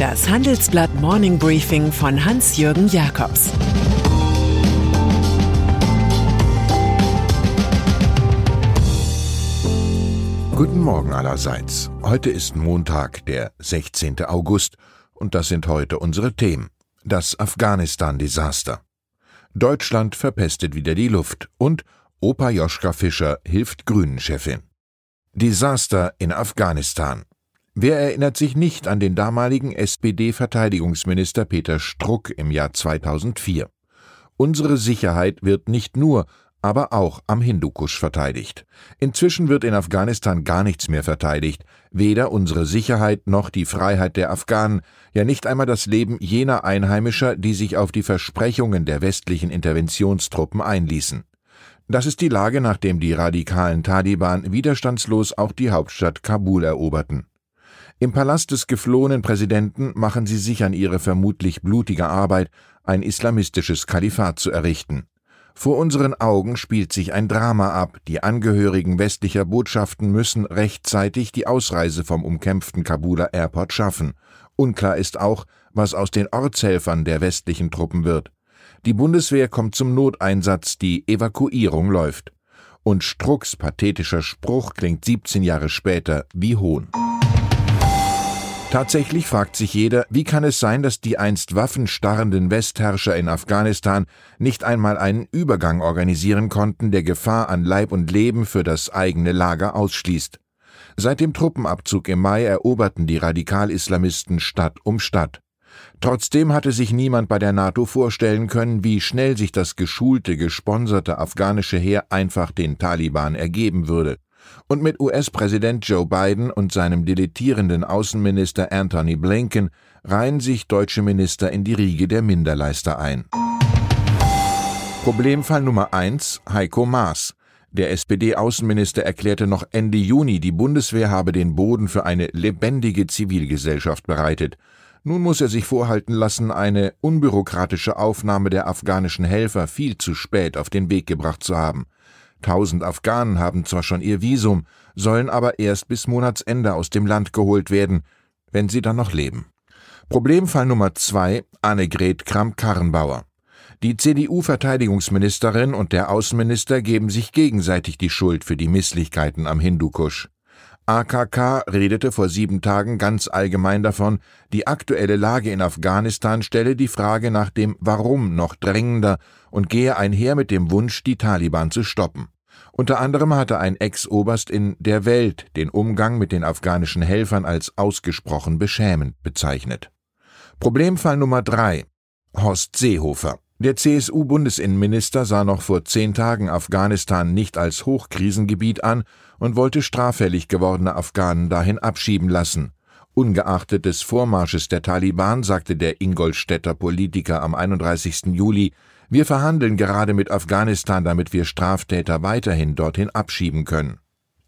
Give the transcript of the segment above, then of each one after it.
Das Handelsblatt Morning Briefing von Hans-Jürgen Jakobs Guten Morgen allerseits. Heute ist Montag, der 16. August, und das sind heute unsere Themen. Das Afghanistan-Desaster. Deutschland verpestet wieder die Luft und Opa Joschka Fischer hilft Grünen-Chefin. Desaster in Afghanistan. Wer erinnert sich nicht an den damaligen SPD-Verteidigungsminister Peter Struck im Jahr 2004? Unsere Sicherheit wird nicht nur, aber auch am Hindukusch verteidigt. Inzwischen wird in Afghanistan gar nichts mehr verteidigt, weder unsere Sicherheit noch die Freiheit der Afghanen, ja nicht einmal das Leben jener Einheimischer, die sich auf die Versprechungen der westlichen Interventionstruppen einließen. Das ist die Lage, nachdem die radikalen Taliban widerstandslos auch die Hauptstadt Kabul eroberten. Im Palast des geflohenen Präsidenten machen sie sich an ihre vermutlich blutige Arbeit, ein islamistisches Kalifat zu errichten. Vor unseren Augen spielt sich ein Drama ab. Die Angehörigen westlicher Botschaften müssen rechtzeitig die Ausreise vom umkämpften Kabuler Airport schaffen. Unklar ist auch, was aus den Ortshelfern der westlichen Truppen wird. Die Bundeswehr kommt zum Noteinsatz, die Evakuierung läuft. Und Strucks pathetischer Spruch klingt 17 Jahre später wie Hohn. Tatsächlich fragt sich jeder, wie kann es sein, dass die einst waffenstarrenden Westherrscher in Afghanistan nicht einmal einen Übergang organisieren konnten, der Gefahr an Leib und Leben für das eigene Lager ausschließt. Seit dem Truppenabzug im Mai eroberten die Radikal-Islamisten Stadt um Stadt. Trotzdem hatte sich niemand bei der NATO vorstellen können, wie schnell sich das geschulte, gesponserte afghanische Heer einfach den Taliban ergeben würde. Und mit US-Präsident Joe Biden und seinem dilettierenden Außenminister Anthony Blinken reihen sich deutsche Minister in die Riege der Minderleister ein. Problemfall Nummer eins: Heiko Maas. Der SPD-Außenminister erklärte noch Ende Juni, die Bundeswehr habe den Boden für eine lebendige Zivilgesellschaft bereitet. Nun muss er sich vorhalten lassen, eine unbürokratische Aufnahme der afghanischen Helfer viel zu spät auf den Weg gebracht zu haben. Tausend Afghanen haben zwar schon ihr Visum, sollen aber erst bis Monatsende aus dem Land geholt werden, wenn sie dann noch leben. Problemfall Nummer zwei Annegret Kramp-Karrenbauer. Die CDU-Verteidigungsministerin und der Außenminister geben sich gegenseitig die Schuld für die Misslichkeiten am Hindukusch. AKK redete vor sieben Tagen ganz allgemein davon, die aktuelle Lage in Afghanistan stelle die Frage nach dem Warum noch drängender und gehe einher mit dem Wunsch, die Taliban zu stoppen. Unter anderem hatte ein Ex-Oberst in Der Welt den Umgang mit den afghanischen Helfern als ausgesprochen beschämend bezeichnet. Problemfall Nummer drei Horst Seehofer der CSU-Bundesinnenminister sah noch vor zehn Tagen Afghanistan nicht als Hochkrisengebiet an und wollte straffällig gewordene Afghanen dahin abschieben lassen. Ungeachtet des Vormarsches der Taliban sagte der Ingolstädter Politiker am 31. Juli, wir verhandeln gerade mit Afghanistan, damit wir Straftäter weiterhin dorthin abschieben können.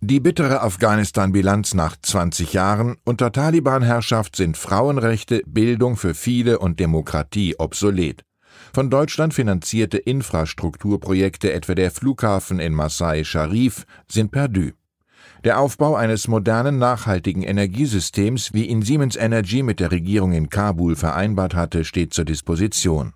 Die bittere Afghanistan-Bilanz nach 20 Jahren unter Taliban-Herrschaft sind Frauenrechte, Bildung für viele und Demokratie obsolet. Von Deutschland finanzierte Infrastrukturprojekte, etwa der Flughafen in Masai Sharif, sind perdu. Der Aufbau eines modernen, nachhaltigen Energiesystems, wie ihn Siemens Energy mit der Regierung in Kabul vereinbart hatte, steht zur Disposition.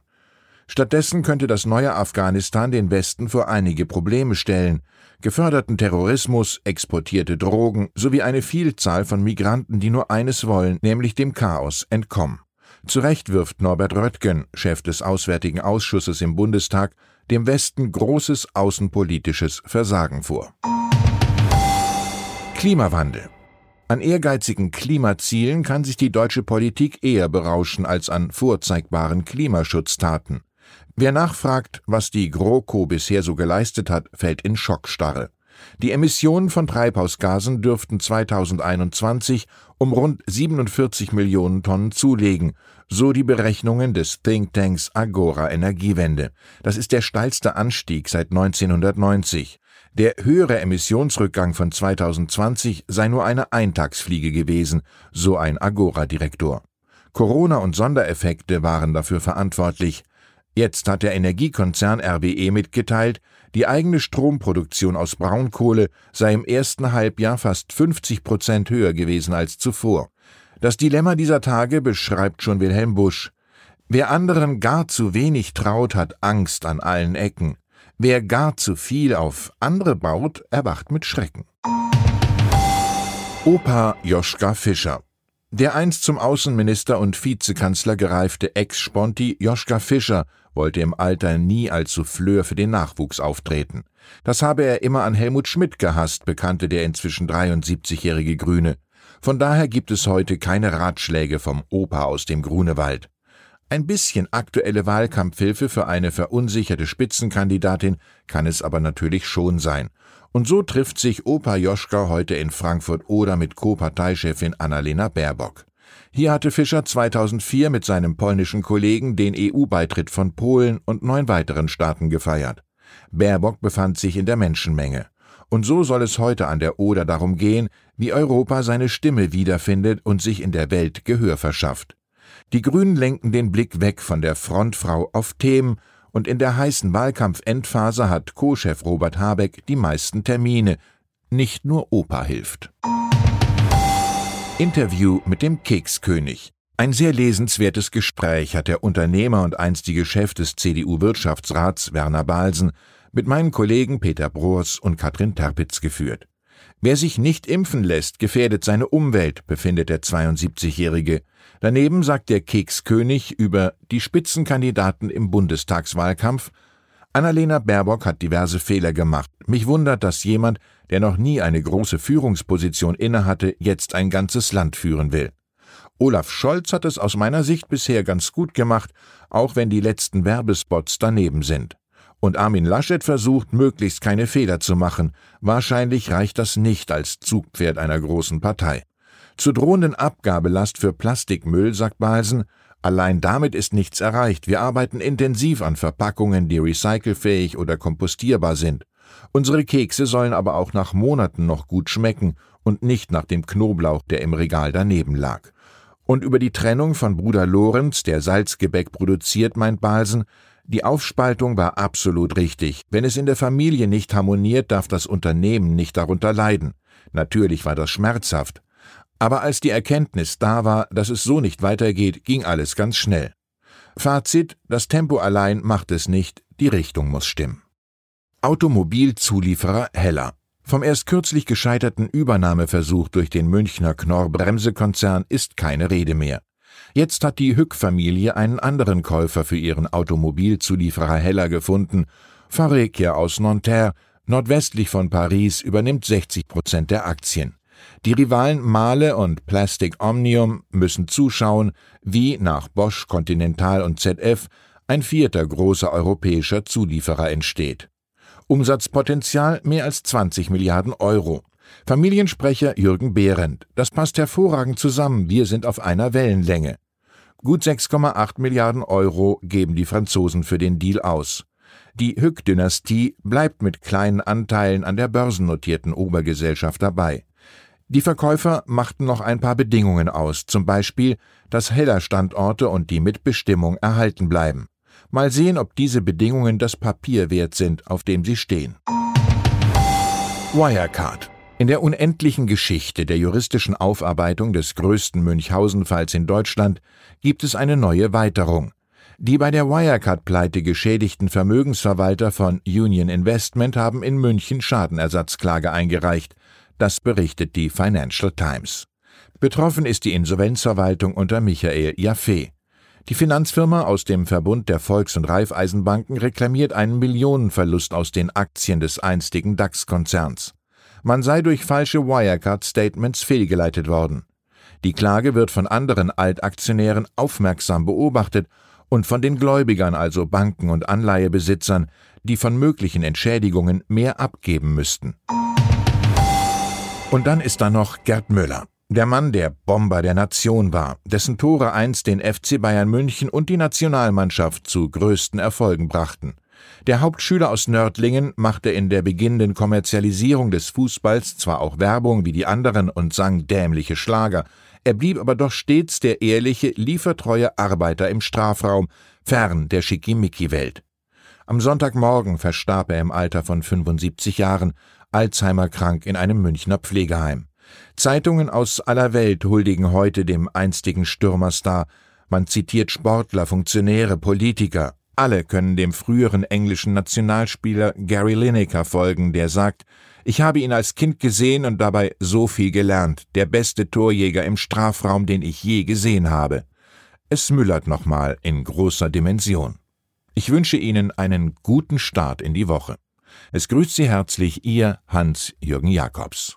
Stattdessen könnte das neue Afghanistan den Westen vor einige Probleme stellen, geförderten Terrorismus, exportierte Drogen sowie eine Vielzahl von Migranten, die nur eines wollen, nämlich dem Chaos entkommen. Zu Recht wirft Norbert Röttgen, Chef des Auswärtigen Ausschusses im Bundestag, dem Westen großes außenpolitisches Versagen vor. Klimawandel. An ehrgeizigen Klimazielen kann sich die deutsche Politik eher berauschen als an vorzeigbaren Klimaschutztaten. Wer nachfragt, was die GroKo bisher so geleistet hat, fällt in Schockstarre. Die Emissionen von Treibhausgasen dürften 2021 um rund 47 Millionen Tonnen zulegen, so die Berechnungen des Thinktanks Agora Energiewende. Das ist der steilste Anstieg seit 1990. Der höhere Emissionsrückgang von 2020 sei nur eine Eintagsfliege gewesen, so ein Agora-Direktor. Corona und Sondereffekte waren dafür verantwortlich. Jetzt hat der Energiekonzern RWE mitgeteilt, die eigene Stromproduktion aus Braunkohle sei im ersten Halbjahr fast 50 Prozent höher gewesen als zuvor. Das Dilemma dieser Tage beschreibt schon Wilhelm Busch. Wer anderen gar zu wenig traut, hat Angst an allen Ecken. Wer gar zu viel auf andere baut, erwacht mit Schrecken. Opa Joschka Fischer der einst zum Außenminister und Vizekanzler gereifte Ex-Sponti Joschka Fischer wollte im Alter nie als Souffleur für den Nachwuchs auftreten. Das habe er immer an Helmut Schmidt gehasst, bekannte der inzwischen 73-jährige Grüne. Von daher gibt es heute keine Ratschläge vom Opa aus dem Grunewald. Ein bisschen aktuelle Wahlkampfhilfe für eine verunsicherte Spitzenkandidatin kann es aber natürlich schon sein. Und so trifft sich Opa Joschka heute in Frankfurt oder mit Co-Parteichefin Annalena Baerbock. Hier hatte Fischer 2004 mit seinem polnischen Kollegen den EU-Beitritt von Polen und neun weiteren Staaten gefeiert. Baerbock befand sich in der Menschenmenge. Und so soll es heute an der Oder darum gehen, wie Europa seine Stimme wiederfindet und sich in der Welt Gehör verschafft. Die Grünen lenken den Blick weg von der Frontfrau auf Themen, und in der heißen Wahlkampfendphase hat Co-Chef Robert Habeck die meisten Termine. Nicht nur Opa hilft. Interview mit dem Kekskönig. Ein sehr lesenswertes Gespräch hat der Unternehmer und einstige Chef des CDU-Wirtschaftsrats Werner Balsen mit meinen Kollegen Peter Broers und Katrin Terpitz geführt. Wer sich nicht impfen lässt, gefährdet seine Umwelt, befindet der 72-Jährige. Daneben sagt der Kekskönig über die Spitzenkandidaten im Bundestagswahlkampf, Annalena Baerbock hat diverse Fehler gemacht. Mich wundert, dass jemand, der noch nie eine große Führungsposition innehatte, jetzt ein ganzes Land führen will. Olaf Scholz hat es aus meiner Sicht bisher ganz gut gemacht, auch wenn die letzten Werbespots daneben sind. Und Armin Laschet versucht, möglichst keine Fehler zu machen. Wahrscheinlich reicht das nicht als Zugpferd einer großen Partei. Zur drohenden Abgabelast für Plastikmüll sagt Balsen, allein damit ist nichts erreicht. Wir arbeiten intensiv an Verpackungen, die recycelfähig oder kompostierbar sind. Unsere Kekse sollen aber auch nach Monaten noch gut schmecken und nicht nach dem Knoblauch, der im Regal daneben lag. Und über die Trennung von Bruder Lorenz, der Salzgebäck produziert, meint Balsen, die Aufspaltung war absolut richtig. Wenn es in der Familie nicht harmoniert, darf das Unternehmen nicht darunter leiden. Natürlich war das schmerzhaft, aber als die Erkenntnis da war, dass es so nicht weitergeht, ging alles ganz schnell. Fazit, das Tempo allein macht es nicht, die Richtung muss stimmen. Automobilzulieferer Heller. Vom erst kürzlich gescheiterten Übernahmeversuch durch den Münchner Knorr Bremsekonzern ist keine Rede mehr. Jetzt hat die Hück-Familie einen anderen Käufer für ihren Automobilzulieferer Heller gefunden. Farekia aus Nanterre, nordwestlich von Paris, übernimmt 60 Prozent der Aktien. Die Rivalen Mahle und Plastic Omnium müssen zuschauen, wie nach Bosch, Continental und ZF ein vierter großer europäischer Zulieferer entsteht. Umsatzpotenzial mehr als 20 Milliarden Euro. Familiensprecher Jürgen Behrendt. Das passt hervorragend zusammen, wir sind auf einer Wellenlänge. Gut 6,8 Milliarden Euro geben die Franzosen für den Deal aus. Die Hück-Dynastie bleibt mit kleinen Anteilen an der börsennotierten Obergesellschaft dabei. Die Verkäufer machten noch ein paar Bedingungen aus, zum Beispiel, dass Heller-Standorte und die Mitbestimmung erhalten bleiben. Mal sehen, ob diese Bedingungen das Papier wert sind, auf dem sie stehen. Wirecard. In der unendlichen Geschichte der juristischen Aufarbeitung des größten Münchhausen-Falls in Deutschland gibt es eine neue Weiterung. Die bei der Wirecard-Pleite geschädigten Vermögensverwalter von Union Investment haben in München Schadenersatzklage eingereicht, das berichtet die Financial Times. Betroffen ist die Insolvenzverwaltung unter Michael Jaffe. Die Finanzfirma aus dem Verbund der Volks- und Raiffeisenbanken reklamiert einen Millionenverlust aus den Aktien des einstigen DAX-Konzerns. Man sei durch falsche Wirecard-Statements fehlgeleitet worden. Die Klage wird von anderen Altaktionären aufmerksam beobachtet und von den Gläubigern, also Banken und Anleihebesitzern, die von möglichen Entschädigungen mehr abgeben müssten. Und dann ist da noch Gerd Müller. Der Mann, der Bomber der Nation war, dessen Tore einst den FC Bayern München und die Nationalmannschaft zu größten Erfolgen brachten. Der Hauptschüler aus Nördlingen machte in der beginnenden Kommerzialisierung des Fußballs zwar auch Werbung wie die anderen und sang dämliche Schlager, er blieb aber doch stets der ehrliche, liefertreue Arbeiter im Strafraum, fern der Schickimicki-Welt. Am Sonntagmorgen verstarb er im Alter von 75 Jahren, Alzheimer krank in einem Münchner Pflegeheim. Zeitungen aus aller Welt huldigen heute dem einstigen Stürmerstar. Man zitiert Sportler, Funktionäre, Politiker. Alle können dem früheren englischen Nationalspieler Gary Lineker folgen, der sagt, ich habe ihn als Kind gesehen und dabei so viel gelernt, der beste Torjäger im Strafraum, den ich je gesehen habe. Es müllert nochmal in großer Dimension. Ich wünsche Ihnen einen guten Start in die Woche. Es grüßt Sie herzlich Ihr Hans-Jürgen Jakobs.